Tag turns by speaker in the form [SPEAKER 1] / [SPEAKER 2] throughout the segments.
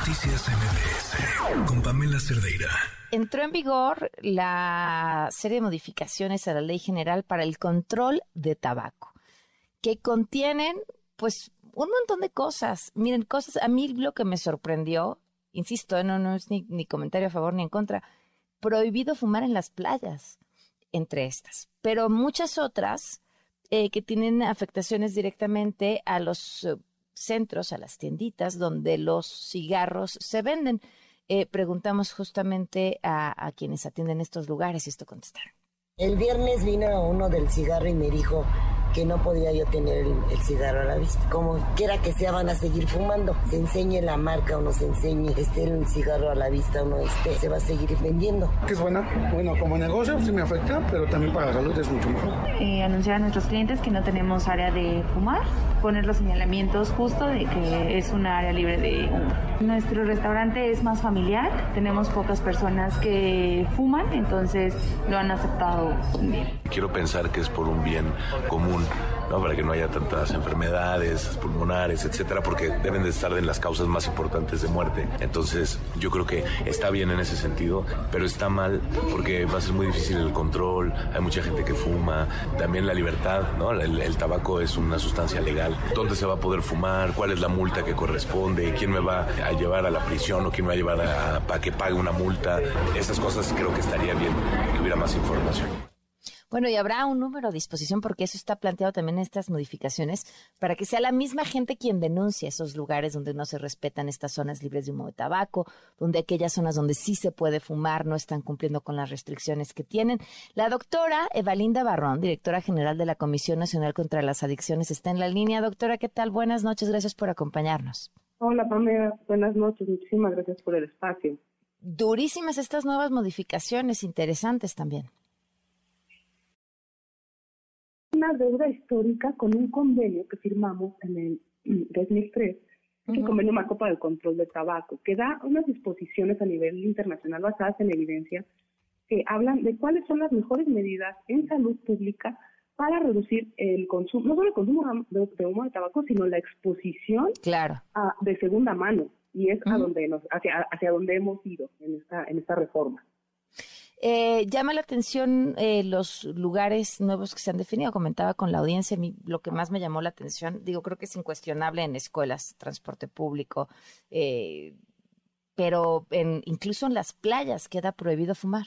[SPEAKER 1] Noticias MBS con Pamela Cerdeira.
[SPEAKER 2] Entró en vigor la serie de modificaciones a la Ley General para el Control de Tabaco, que contienen, pues, un montón de cosas. Miren, cosas, a mí lo que me sorprendió, insisto, no, no es ni, ni comentario a favor ni en contra, prohibido fumar en las playas, entre estas, pero muchas otras eh, que tienen afectaciones directamente a los eh, centros, a las tienditas donde los cigarros se venden. Eh, preguntamos justamente a, quienes atienden estos lugares y esto contestaron.
[SPEAKER 3] El viernes vino uno del cigarro y me dijo, que no podía yo tener el, el, cigarro a la vista. Como quiera que sea, van a seguir fumando. Se enseñe la marca o no se enseñe, esté el cigarro a la vista o no esté, se va a seguir vendiendo.
[SPEAKER 4] Que es buena. Bueno, como negocio sí me afecta, pero también para la salud es mucho mejor.
[SPEAKER 5] Eh, anunciar a nuestros clientes que no tenemos área de fumar, poner los señalamientos justo de que es una área libre de humo. Nuestro restaurante es más familiar, tenemos pocas personas que fuman, entonces lo han aceptado bien.
[SPEAKER 6] Quiero pensar que es por un bien común ¿no? para que no haya tantas enfermedades pulmonares, etcétera, porque deben de estar en las causas más importantes de muerte. Entonces, yo creo que está bien en ese sentido, pero está mal porque va a ser muy difícil el control, hay mucha gente que fuma, también la libertad, ¿no? El, tabaco es una sustancia legal. ¿Dónde se va a poder fumar? ¿Cuál es la multa que corresponde? ¿Quién me va a llevar a la prisión o quién me va a llevar a, para que pague una multa? Esas cosas creo que estaría bien que hubiera más información.
[SPEAKER 2] Bueno, y habrá un número a disposición porque eso está planteado también en estas modificaciones para que sea la misma gente quien denuncie esos lugares donde no se respetan estas zonas libres de humo de tabaco, donde aquellas zonas donde sí se puede fumar no están cumpliendo con las restricciones que tienen. La doctora Evalinda Barrón, directora general de la Comisión Nacional contra las Adicciones, está en la línea. Doctora, ¿qué tal? Buenas noches, gracias por acompañarnos.
[SPEAKER 7] Hola, Pamela, buenas noches, muchísimas gracias por el espacio.
[SPEAKER 2] Durísimas estas nuevas modificaciones, interesantes también
[SPEAKER 7] una deuda histórica con un convenio que firmamos en el 2003, uh -huh. el convenio marco para el control del tabaco, que da unas disposiciones a nivel internacional basadas en evidencia que hablan de cuáles son las mejores medidas en salud pública para reducir el consumo, no solo el consumo de, de humo de tabaco, sino la exposición
[SPEAKER 2] claro.
[SPEAKER 7] a, de segunda mano. Y es uh -huh. a donde nos, hacia, hacia donde hemos ido en esta, en esta reforma.
[SPEAKER 2] Eh, llama la atención eh, los lugares nuevos que se han definido. Comentaba con la audiencia, a mí lo que más me llamó la atención, digo, creo que es incuestionable en escuelas, transporte público, eh, pero en, incluso en las playas queda prohibido fumar.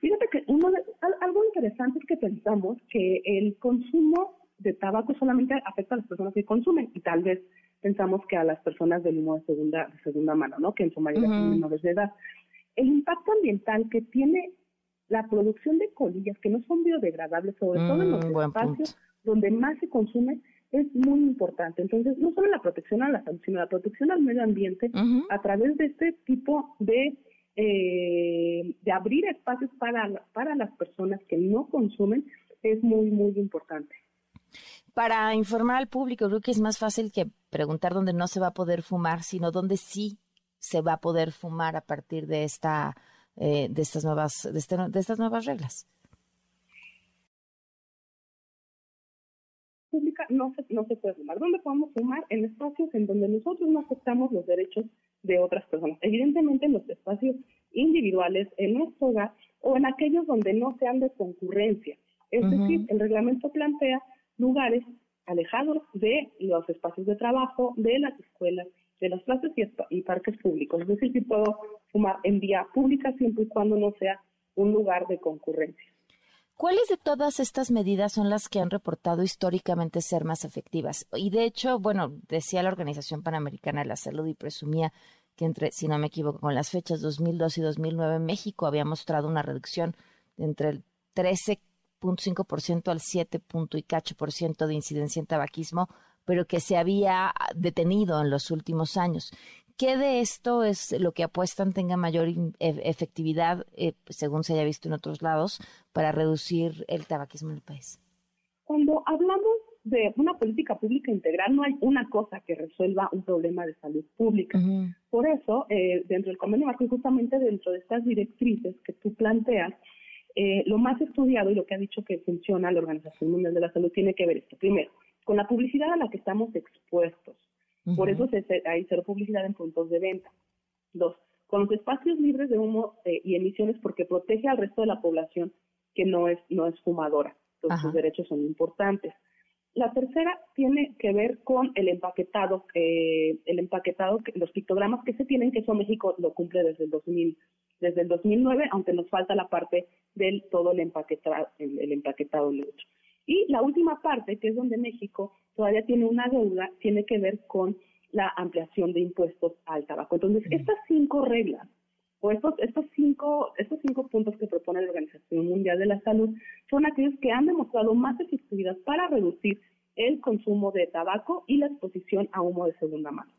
[SPEAKER 7] Fíjate que uno de, algo interesante es que pensamos que el consumo de tabaco solamente afecta a las personas que consumen y tal vez pensamos que a las personas del humo de segunda, de segunda mano, ¿no? Que en su mayoría uh -huh. son menores de edad el impacto ambiental que tiene la producción de colillas que no son biodegradables, sobre mm, todo en los espacios punto. donde más se consume, es muy importante. Entonces, no solo la protección a la salud, sino la protección al medio ambiente uh -huh. a través de este tipo de eh, de abrir espacios para, para las personas que no consumen es muy, muy importante.
[SPEAKER 2] Para informar al público, creo que es más fácil que preguntar dónde no se va a poder fumar, sino dónde sí se va a poder fumar a partir de esta eh, de estas nuevas de, este, de, estas nuevas reglas.
[SPEAKER 7] Pública no se, no se puede fumar. Dónde podemos fumar en espacios en donde nosotros no aceptamos los derechos de otras personas. Evidentemente en los espacios individuales en nuestro hogar o en aquellos donde no sean de concurrencia. Es uh -huh. decir el reglamento plantea lugares alejados de los espacios de trabajo de las escuelas de las plazas y, parques públicos. Es decir, si puedo fumar en vía pública siempre y cuando no sea un lugar de concurrencia.
[SPEAKER 2] ¿Cuáles de todas estas medidas son las que han reportado históricamente ser más efectivas? Y de hecho, bueno, decía la Organización Panamericana de la Salud y presumía que entre, si no me equivoco, con las fechas 2002 y 2009, México había mostrado una reducción de entre el 13.5% al 7. y de incidencia en tabaquismo pero que se había detenido en los últimos años. ¿Qué de esto es lo que apuestan tenga mayor efectividad, eh, según se haya visto en otros lados, para reducir el tabaquismo en el país?
[SPEAKER 7] Cuando hablamos de una política pública integral, no hay una cosa que resuelva un problema de salud pública. Uh -huh. Por eso, eh, dentro del convenio marco y justamente dentro de estas directrices que tú planteas, eh, lo más estudiado y lo que ha dicho que funciona la Organización Mundial de la Salud tiene que ver esto. Primero, con la publicidad a la que estamos expuestos. Por eso se, hay cero publicidad en puntos de venta. Dos, con los espacios libres de humo eh, y emisiones porque protege al resto de la población que no es, no es fumadora. Entonces, sus derechos son importantes. La tercera tiene que ver con el empaquetado, eh, el empaquetado, los pictogramas que se tienen, que eso México lo cumple desde el 2000, desde el 2009, aunque nos falta la parte del todo el empaquetado, el, el empaquetado neutro. Y la última parte, que es donde México todavía tiene una deuda, tiene que ver con la ampliación de impuestos al tabaco. Entonces, estas cinco reglas o estos, estos, cinco, estos cinco puntos que propone la Organización Mundial de la Salud son aquellos que han demostrado más efectividad para reducir el consumo de tabaco y la exposición a humo de segunda mano.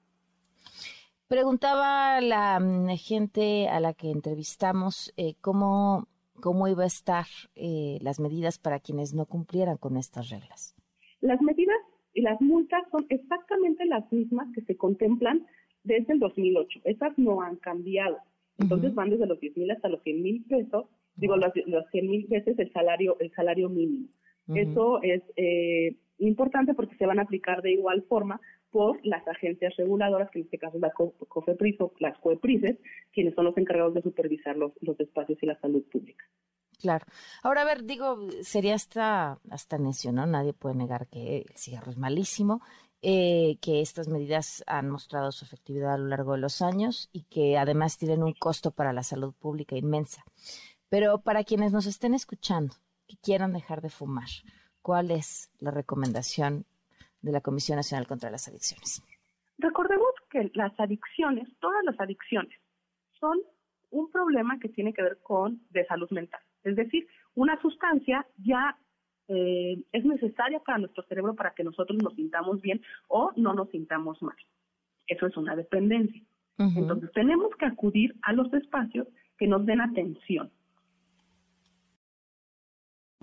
[SPEAKER 2] Preguntaba la mm, gente a la que entrevistamos eh, cómo, cómo iba a estar eh, las medidas para quienes no cumplieran con estas reglas.
[SPEAKER 7] Las medidas y las multas son exactamente las mismas que se contemplan desde el 2008. Esas no han cambiado. Entonces van desde los 10 mil hasta los 100 mil pesos, digo, los, los 100 mil veces el salario, el salario mínimo. Eso es eh, importante porque se van a aplicar de igual forma por las agencias reguladoras, que en este caso es la COFEPRIS o las COEPRISES, quienes son los encargados de supervisar los, los espacios y la salud pública.
[SPEAKER 2] Claro. Ahora, a ver, digo, sería hasta, hasta necio, ¿no? Nadie puede negar que el cigarro es malísimo eh, que estas medidas han mostrado su efectividad a lo largo de los años y que además tienen un costo para la salud pública inmensa. Pero para quienes nos estén escuchando, que quieran dejar de fumar, ¿cuál es la recomendación de la Comisión Nacional contra las Adicciones?
[SPEAKER 7] Recordemos que las adicciones, todas las adicciones, son un problema que tiene que ver con de salud mental. Es decir, una sustancia ya eh, es necesaria para nuestro cerebro para que nosotros nos sintamos bien o no nos sintamos mal. Eso es una dependencia. Entonces tenemos que acudir a los espacios que nos den atención.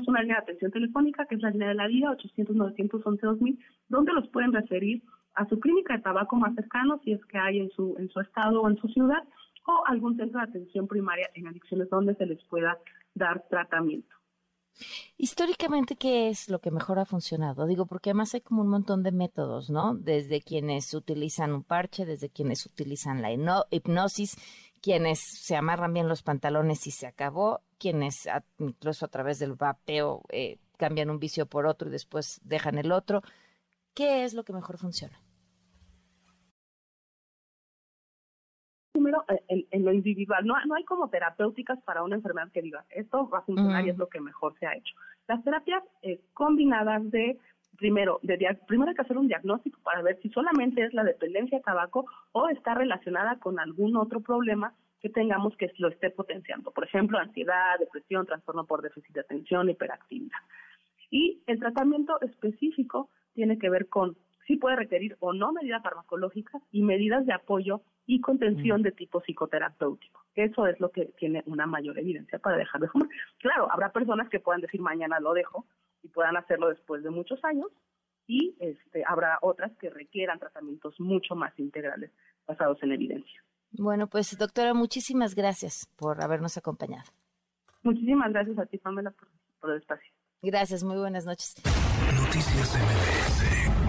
[SPEAKER 7] Una línea de atención telefónica que es la línea de la vida 800 911 2000 donde los pueden referir a su clínica de tabaco más cercano si es que hay en su en su estado o en su ciudad o algún centro de atención primaria en adicciones donde se les pueda dar tratamiento.
[SPEAKER 2] Históricamente, ¿qué es lo que mejor ha funcionado? Digo, porque además hay como un montón de métodos, ¿no? Desde quienes utilizan un parche, desde quienes utilizan la hipnosis, quienes se amarran bien los pantalones y se acabó, quienes incluso a través del vapeo eh, cambian un vicio por otro y después dejan el otro. ¿Qué es lo que mejor funciona?
[SPEAKER 7] primero eh, en, lo individual. No, no hay como terapéuticas para una enfermedad que diga, esto va a funcionar y es lo que mejor se ha hecho. Las terapias eh, combinadas de, primero, de, primero hay que hacer un diagnóstico para ver si solamente es la dependencia de tabaco o está relacionada con algún otro problema que tengamos que lo esté potenciando. Por ejemplo, ansiedad, depresión, trastorno por déficit de atención, hiperactividad. Y el tratamiento específico tiene que ver con si puede requerir o no medidas farmacológicas y medidas de apoyo y contención mm. de tipo psicoterapéutico. Eso es lo que tiene una mayor evidencia para dejar de fumar. Claro, habrá personas que puedan decir mañana lo dejo y puedan hacerlo después de muchos años y este, habrá otras que requieran tratamientos mucho más integrales basados en evidencia.
[SPEAKER 2] Bueno, pues doctora, muchísimas gracias por habernos acompañado.
[SPEAKER 7] Muchísimas gracias a ti, Pamela, por, por el espacio.
[SPEAKER 2] Gracias, muy buenas noches.
[SPEAKER 1] Noticias MBS